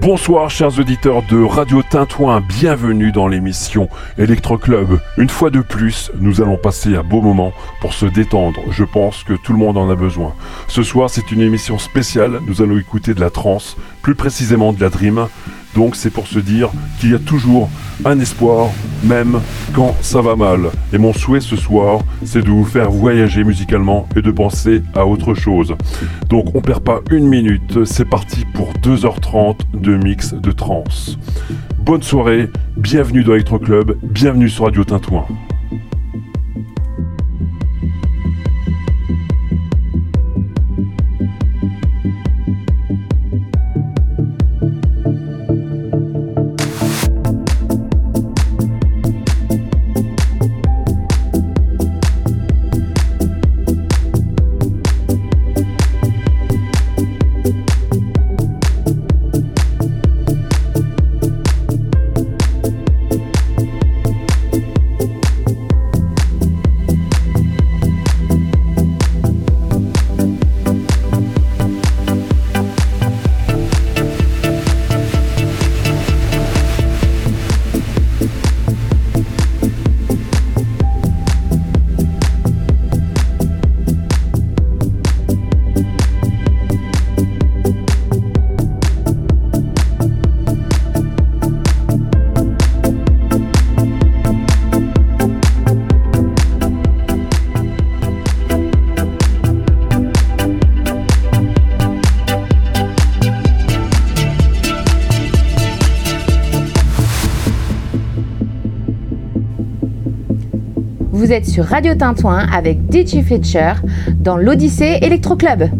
Bonsoir chers auditeurs de Radio Tintouin, bienvenue dans l'émission Electro Club. Une fois de plus, nous allons passer un beau moment pour se détendre. Je pense que tout le monde en a besoin. Ce soir, c'est une émission spéciale. Nous allons écouter de la trance, plus précisément de la dream. Donc c'est pour se dire qu'il y a toujours un espoir, même quand ça va mal. Et mon souhait ce soir, c'est de vous faire voyager musicalement et de penser à autre chose. Donc on perd pas une minute, c'est parti pour 2h30 de mix de trance. Bonne soirée, bienvenue dans Electro Club, bienvenue sur Radio Tintouin. Sur Radio Tintouin avec DJ Fletcher dans l'Odyssée Electro Club.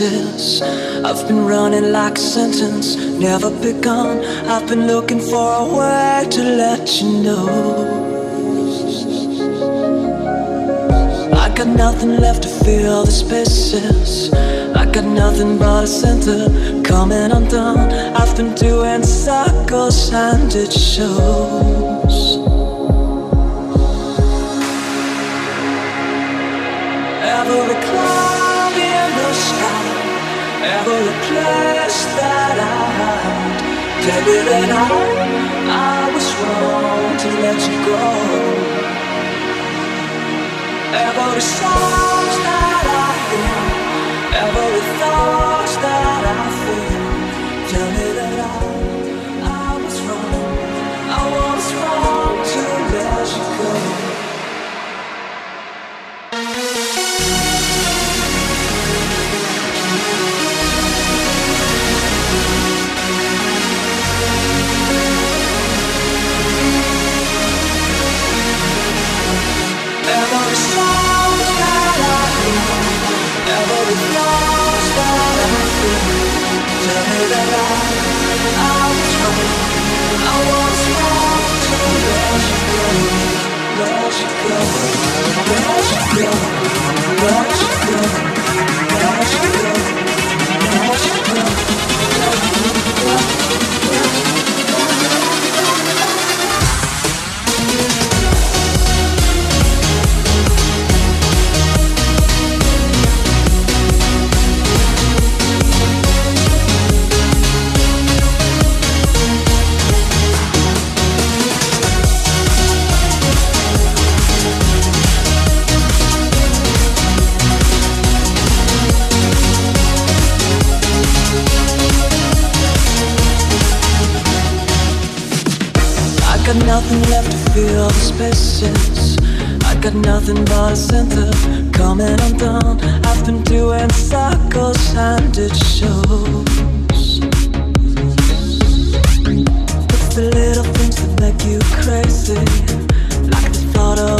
Places. I've been running like a sentence, never begun. I've been looking for a way to let you know. I got nothing left to fill the spaces. I got nothing but a center coming undone. I've been doing circles and it shows. I, I was wrong to let you go. Every that I hear, every thought that I feel. Tell me that let you spaces. I got nothing but a center coming undone. I've been doing circles and it shows. It's the little things that make you crazy, like the thought of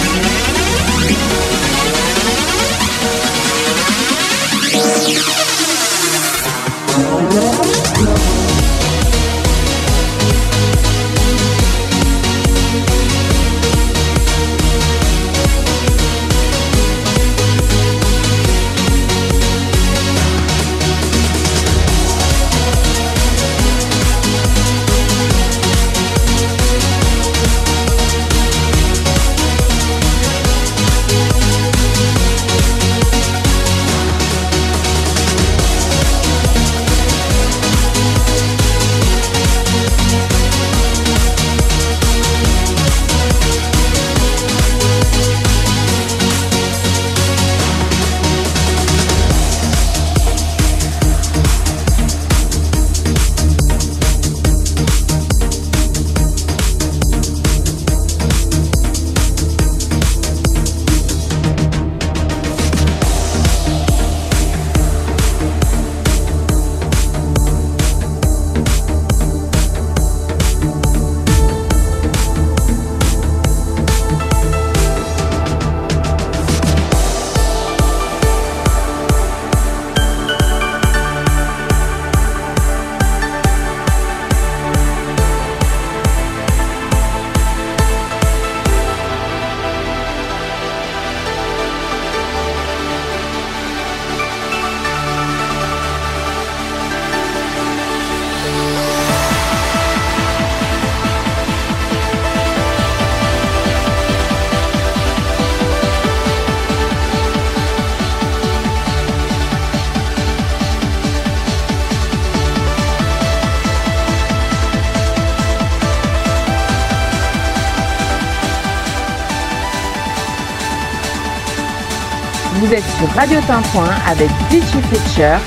Radio Tintouin avec DJ Fletcher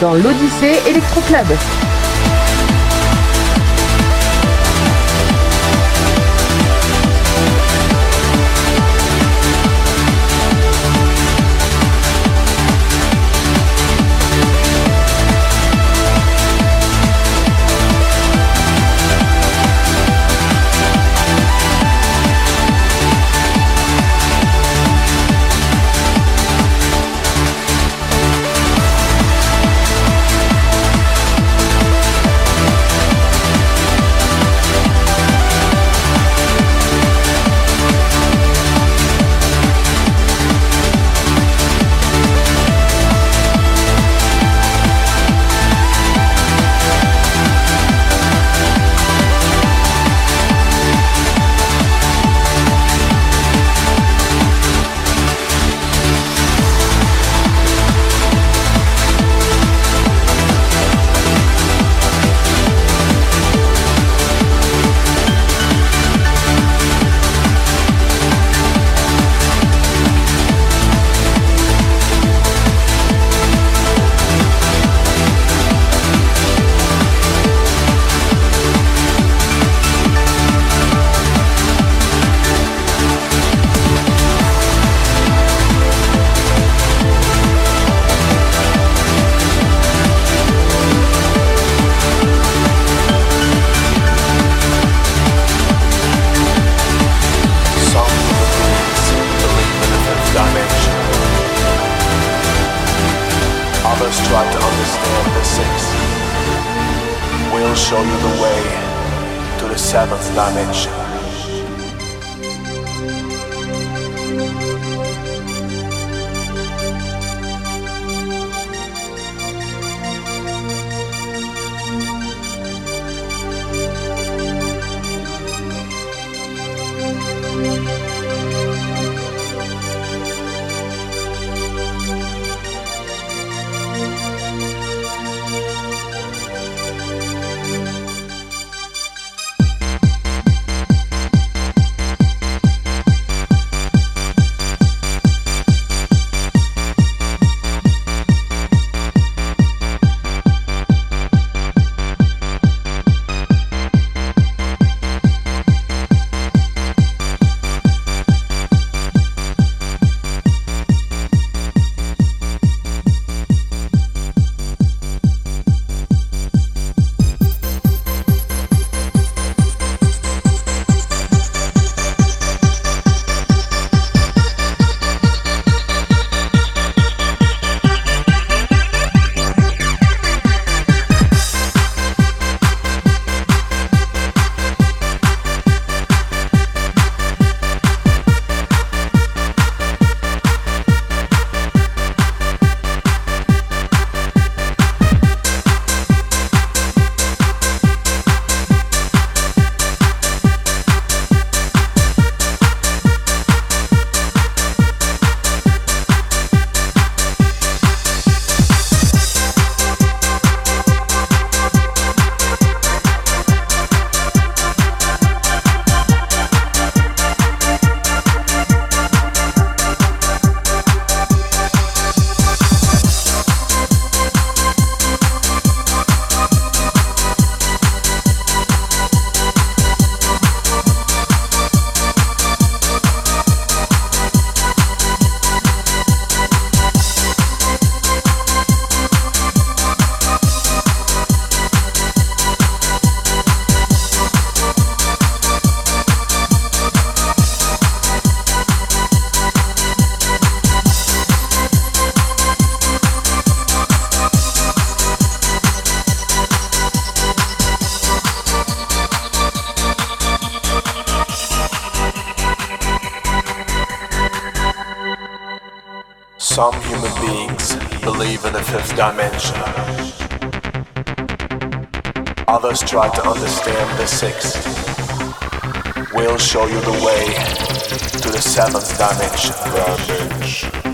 dans l'Odyssée Electro Club. The. We'll show you the way to the seventh dimension. dimension.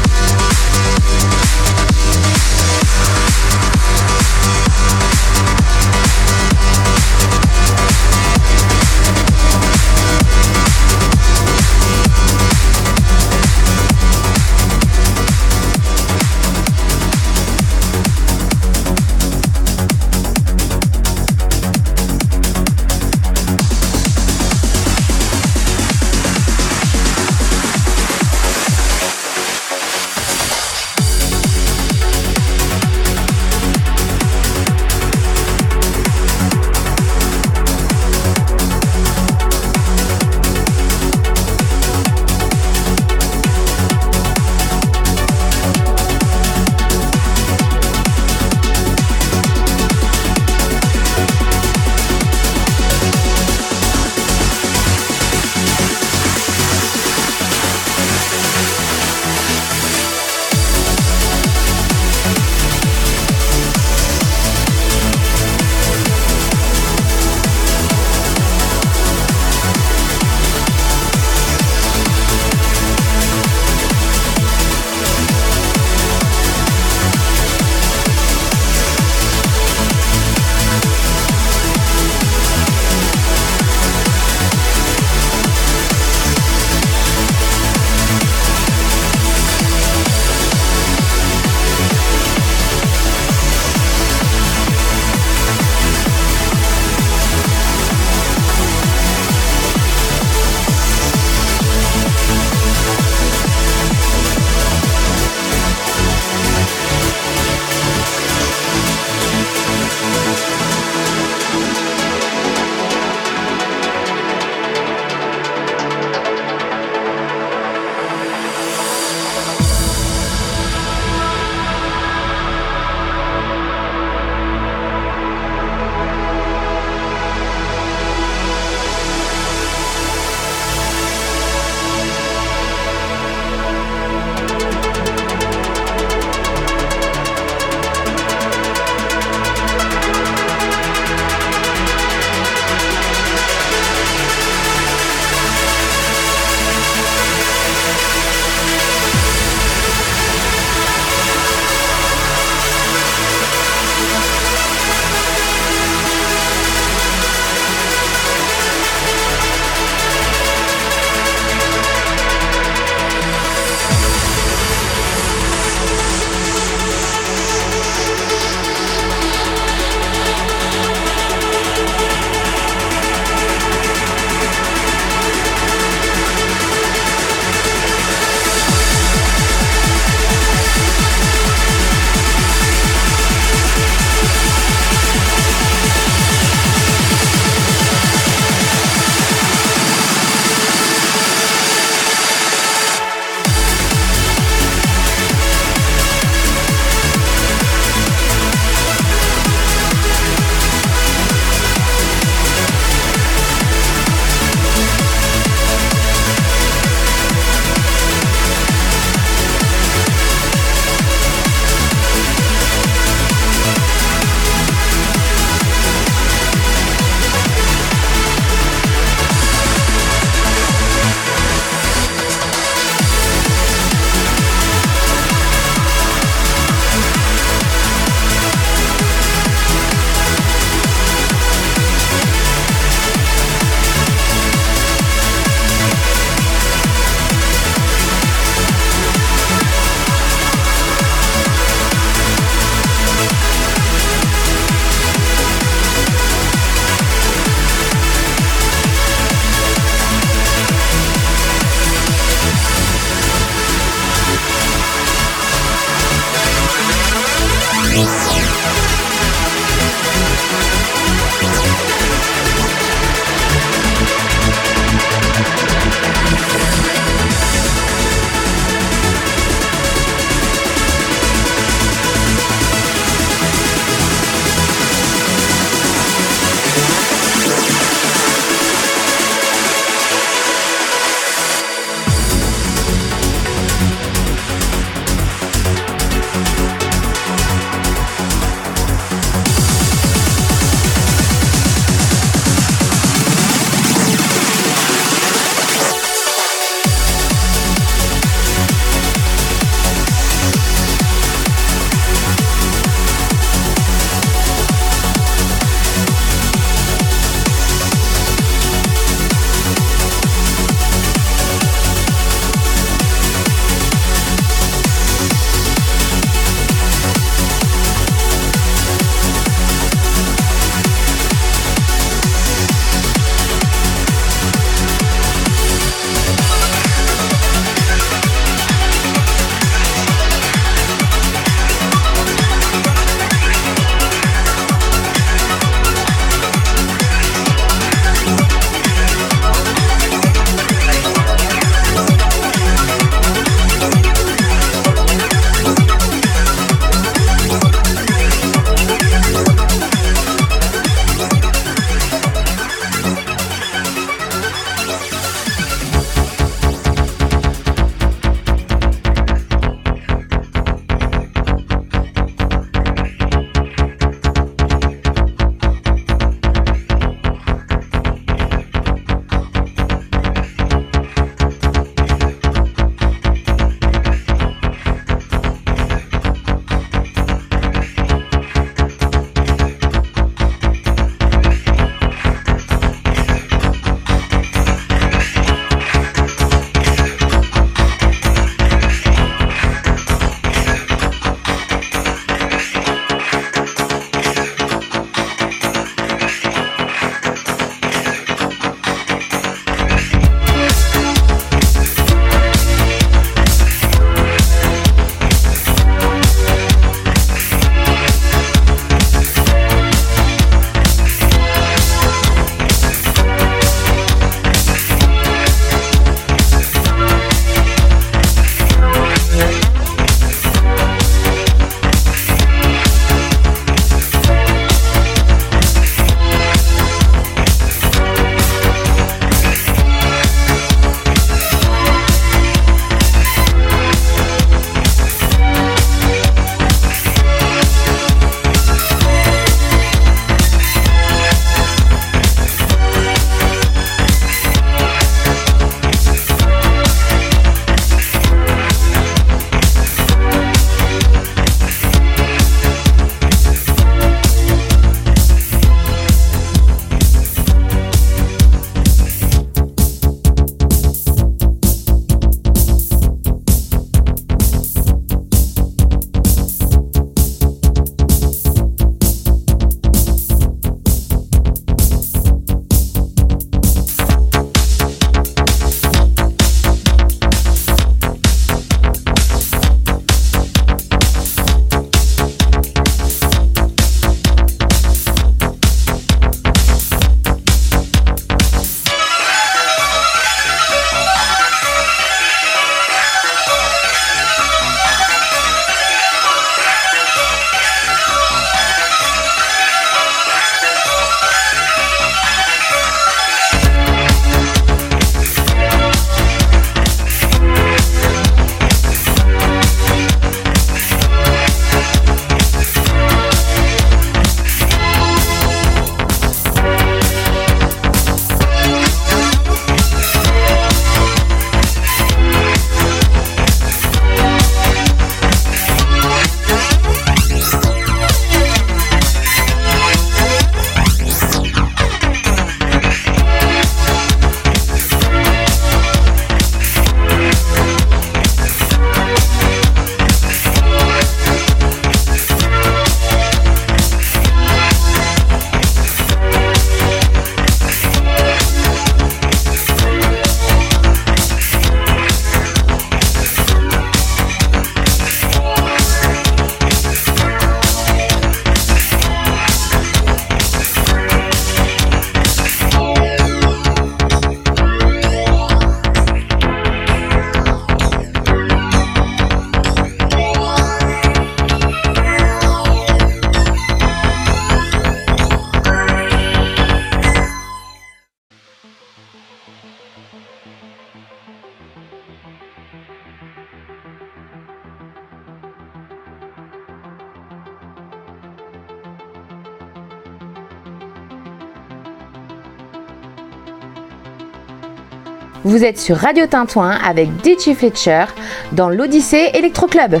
Vous êtes sur Radio Tintouin avec DJ Fletcher dans l'Odyssée Electro Club.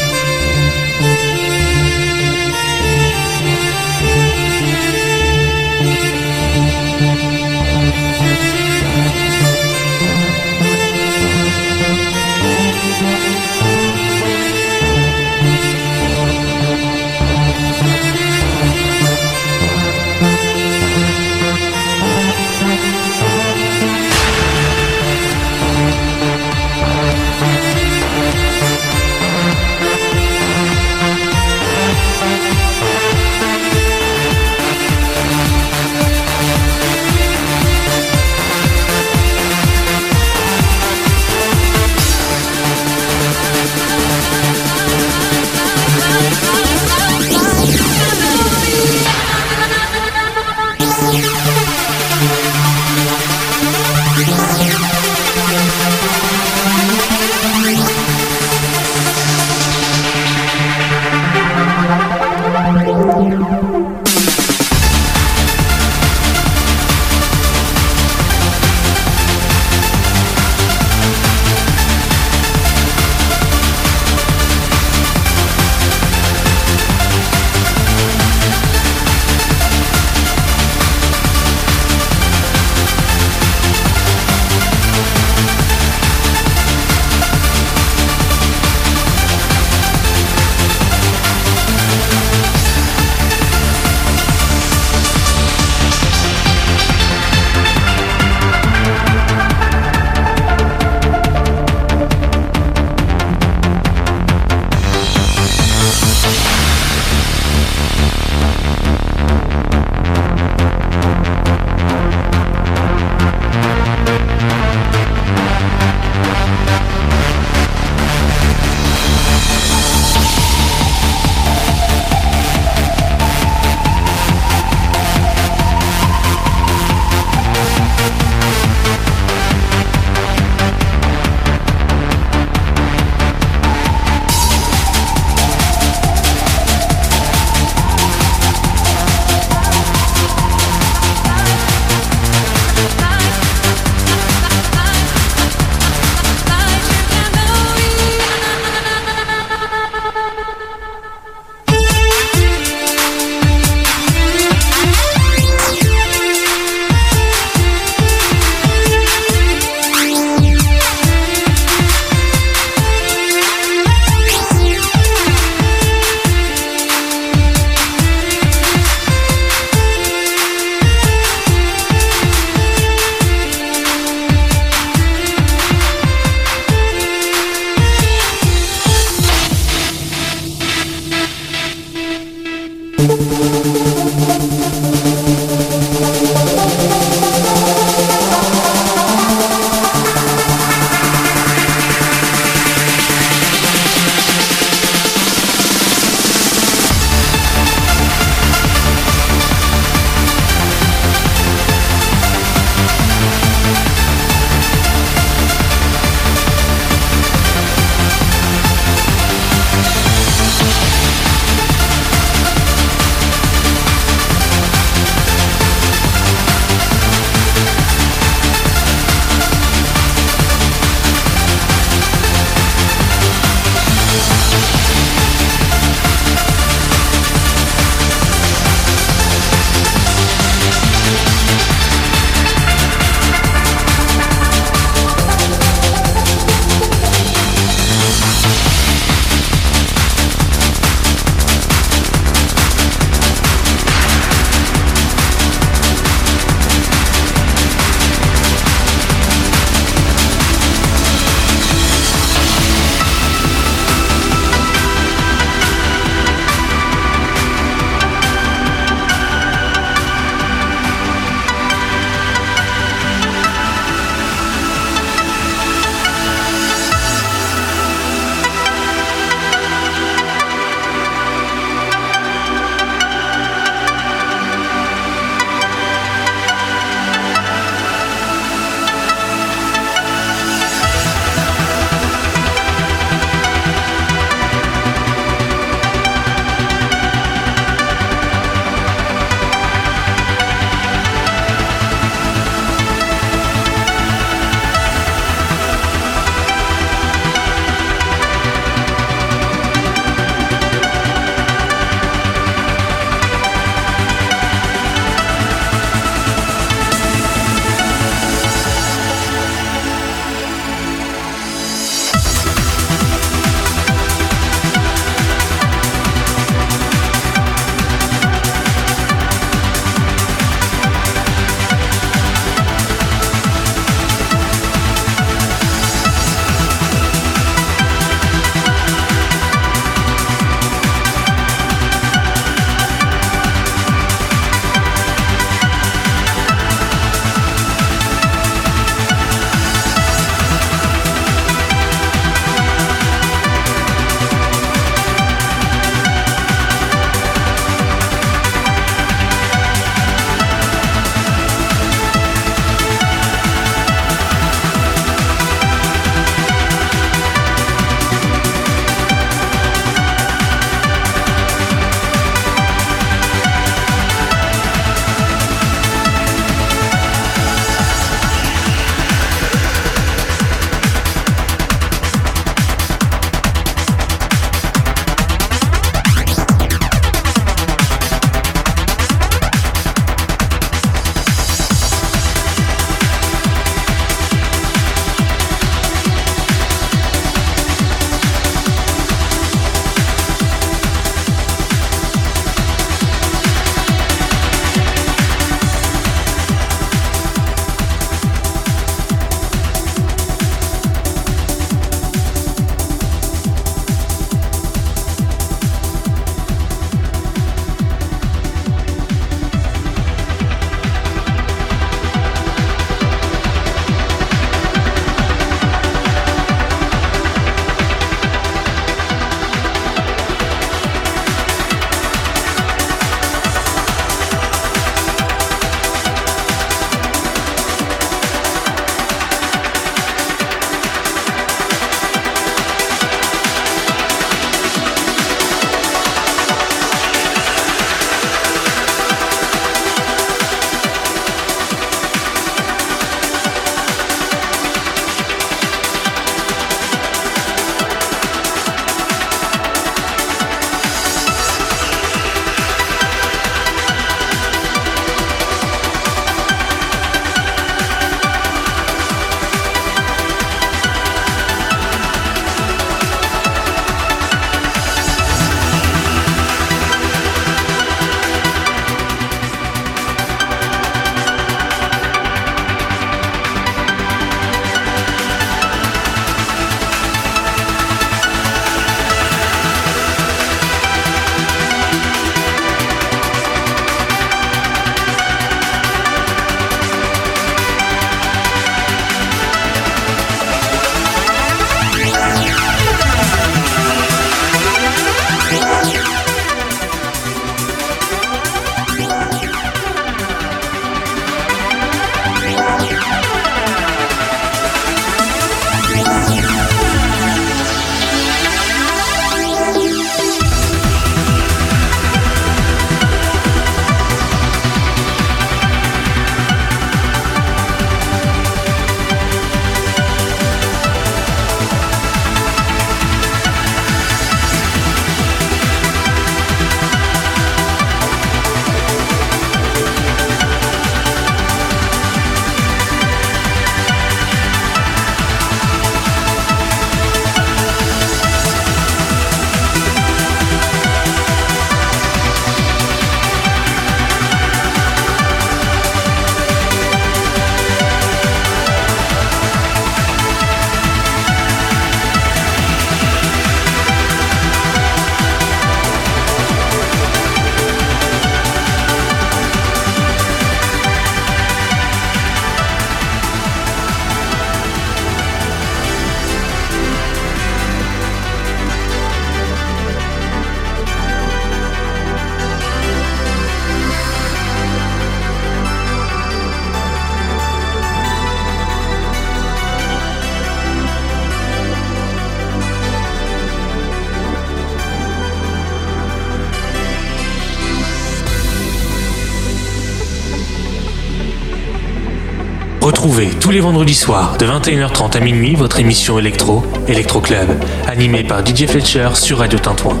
Retrouvez tous les vendredis soirs de 21h30 à minuit votre émission électro, Electro Club, animée par DJ Fletcher sur Radio Tintouin.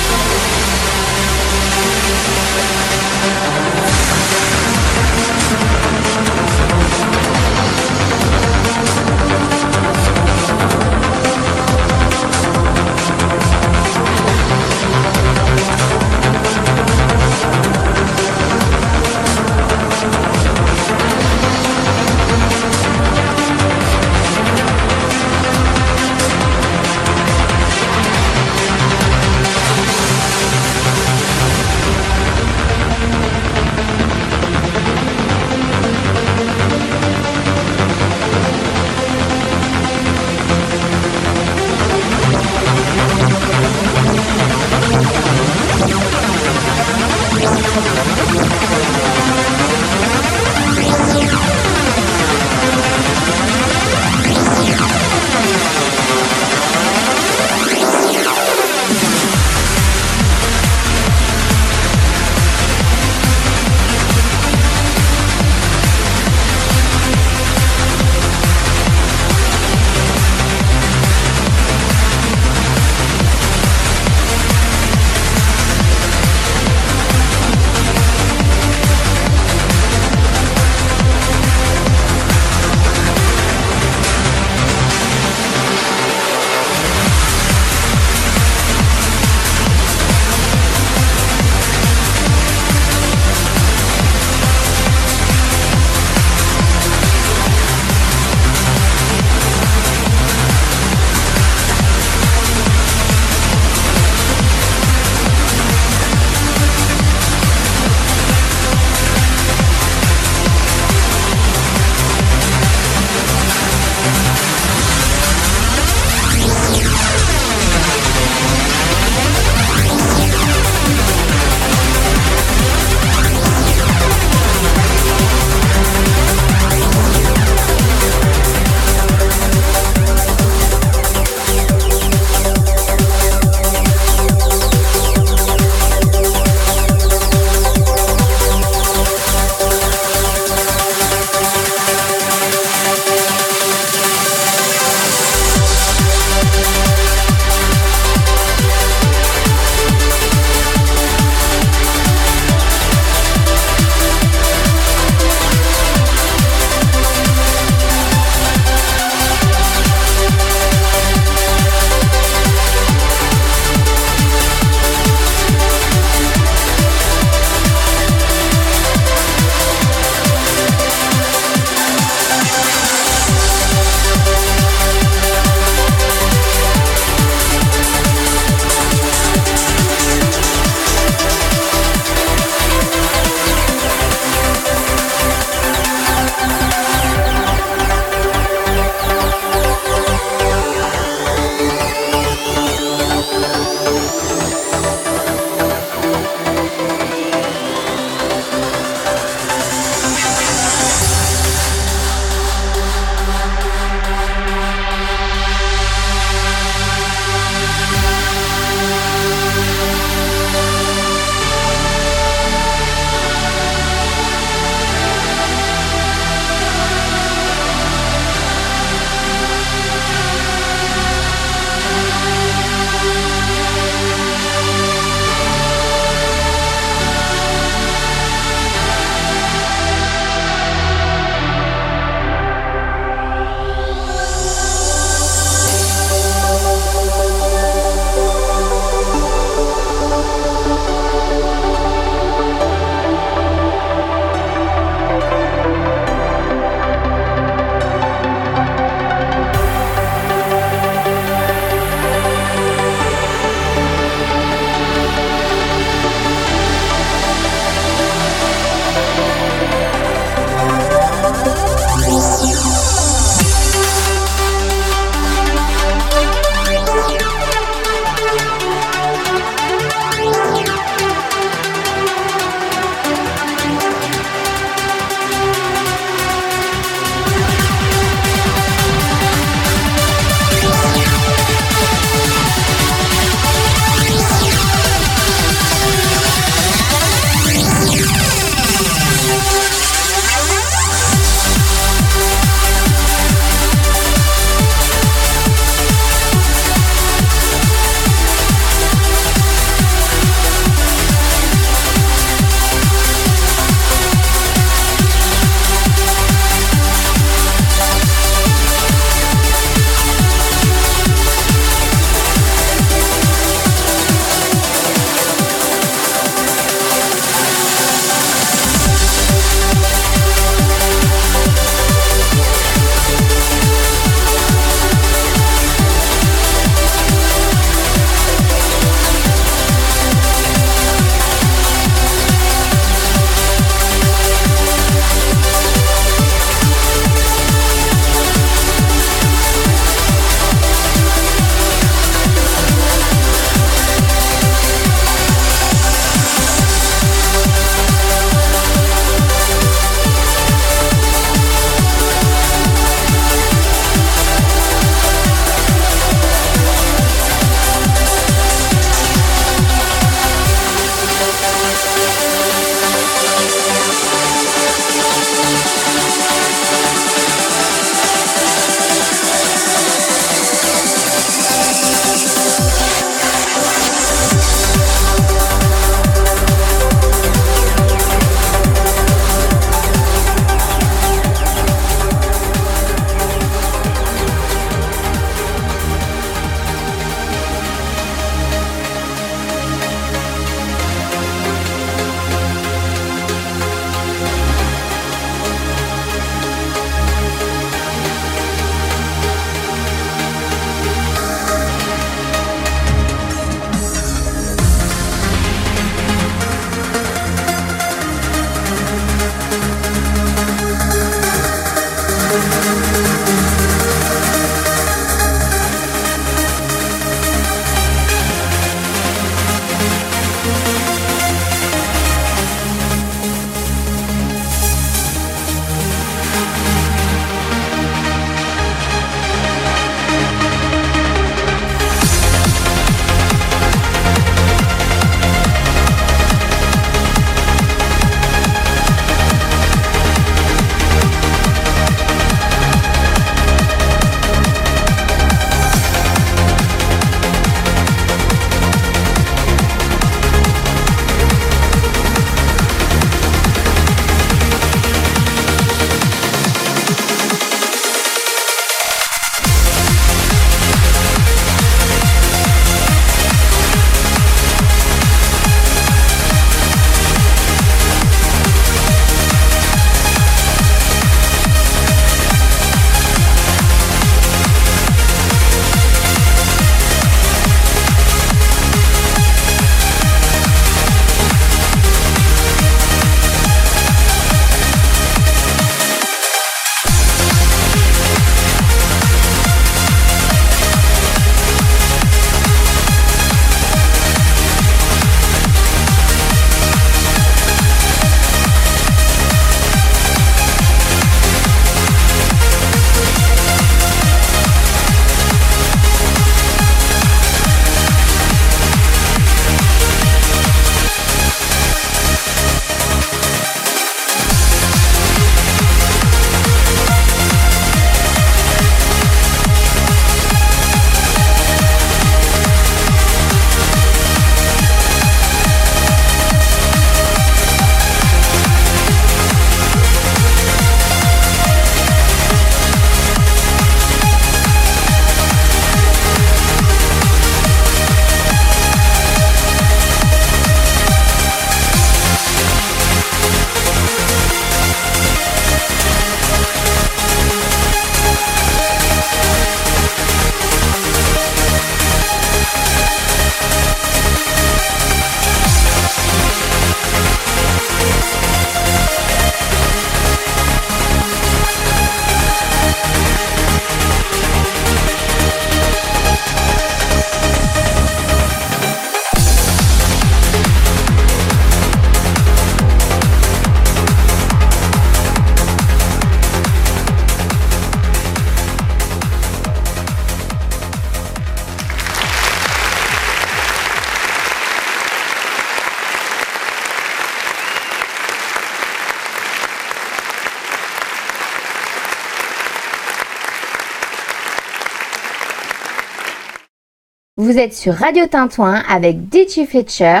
Vous êtes sur Radio Tintouin avec DJ Fletcher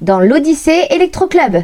dans l'Odyssée Electro Club.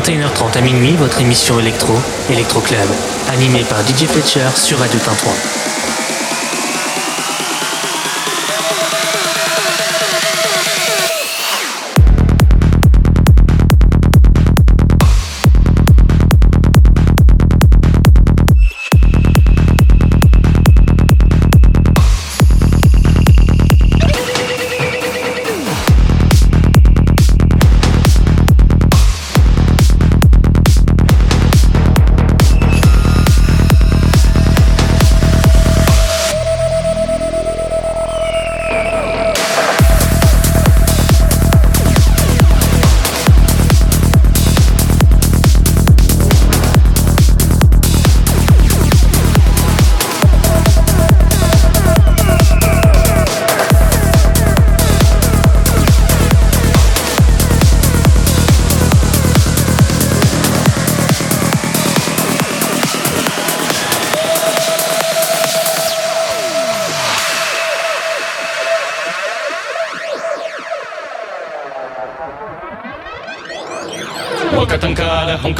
21h30 à minuit, votre émission Electro, Electro Club, animée par DJ Fletcher sur Radio Tintouin.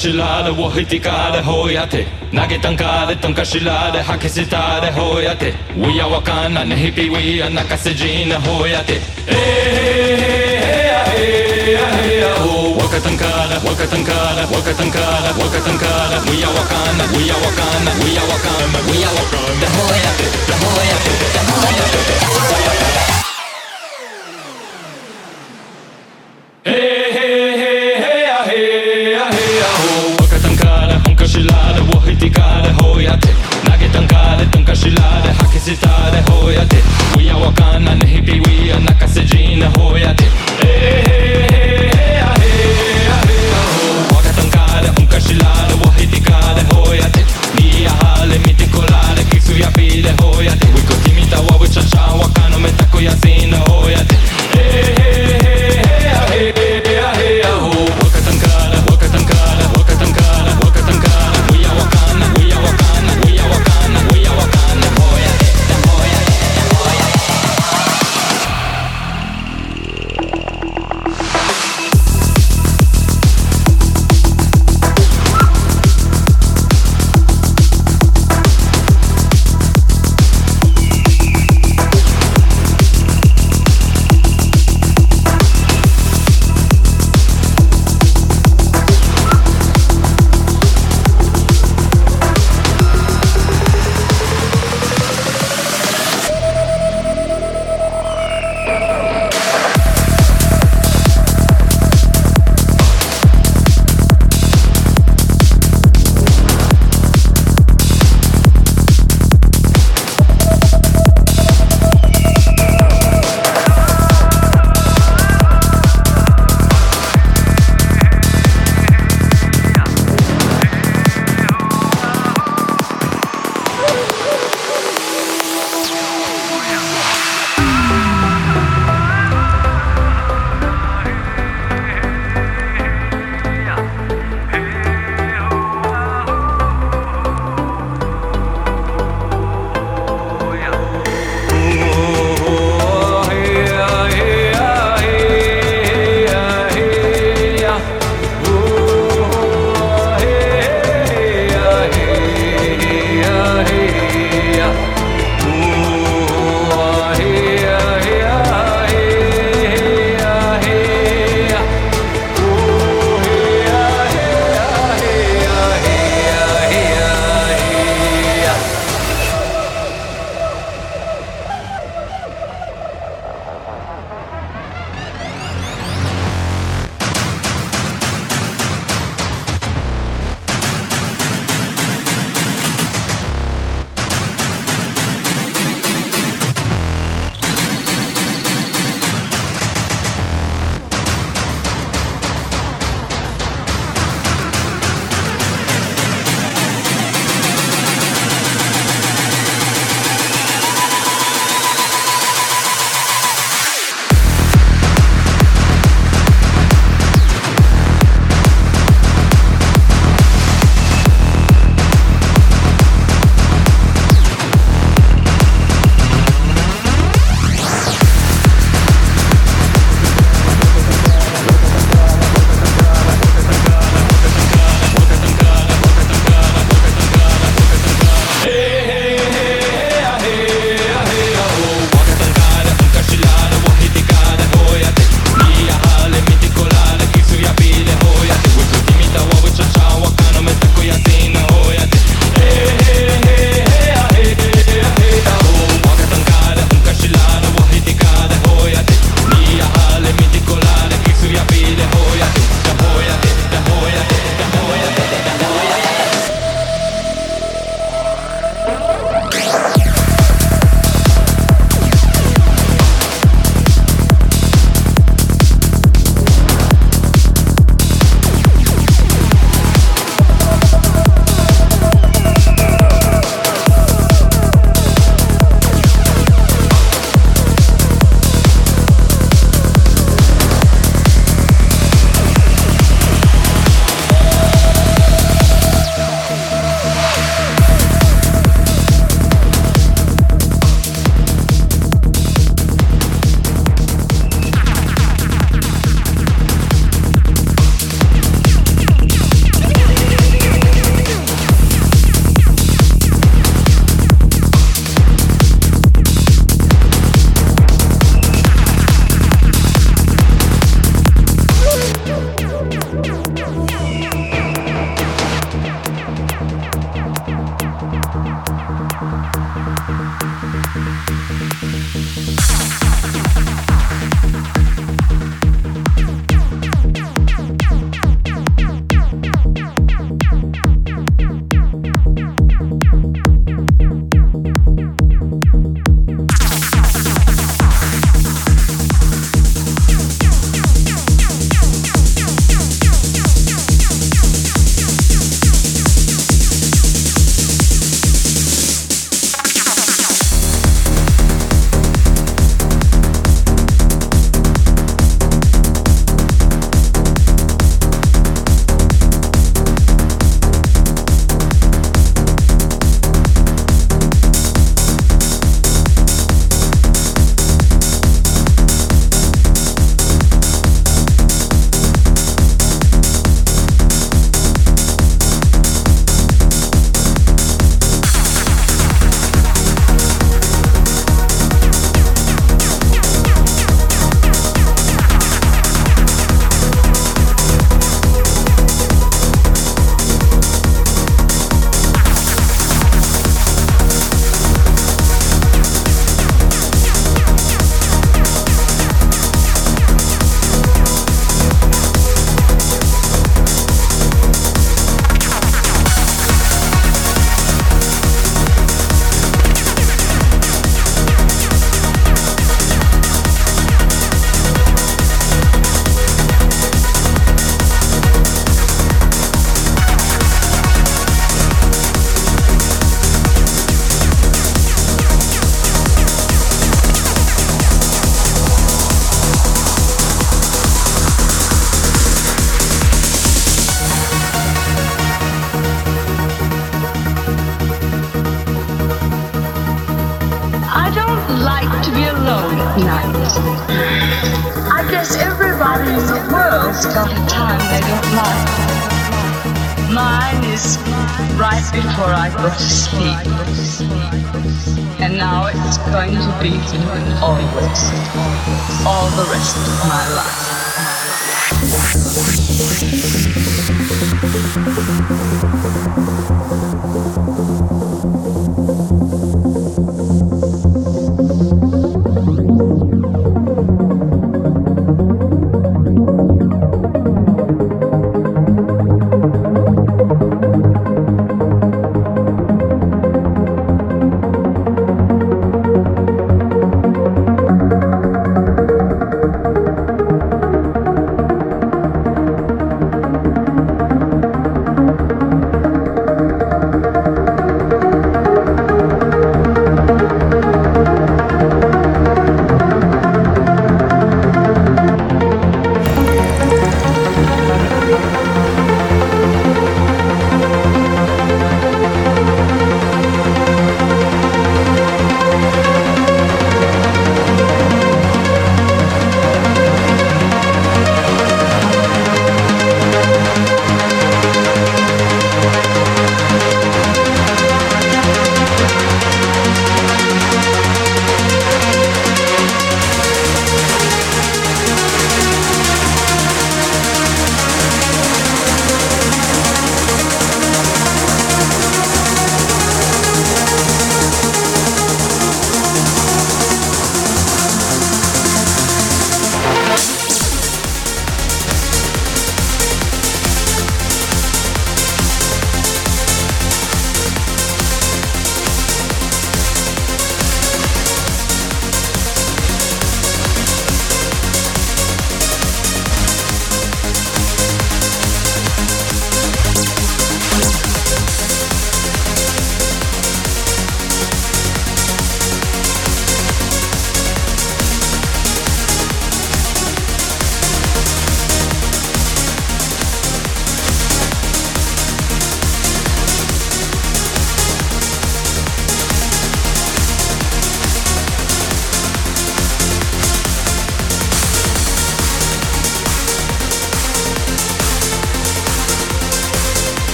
しられをひてかれほやて投げたんかれとんかしられ吐きせたれほやて We やわかんなねひぴ We や泣かせじなほやてえへへやへやへやほ若たんから若たんから若たんから若たんから We やわかんな We やわかんな We やわかんな We やわかんなほやてほやてほやてへへ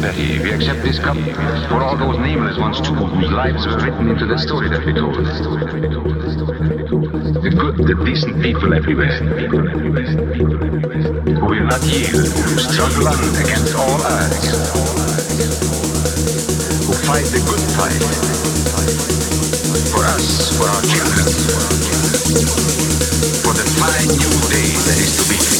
Betty, we accept this cup for all those nameless ones too, whose lives were written into the story that we told. The good, the decent people everywhere, who will not yield, who struggle on against all odds, who fight the good fight for us, for our children, for the fine new day that is to be.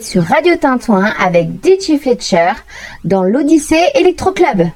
Sur Radio Tintouin avec DJ Fletcher dans l'Odyssée Electro Club.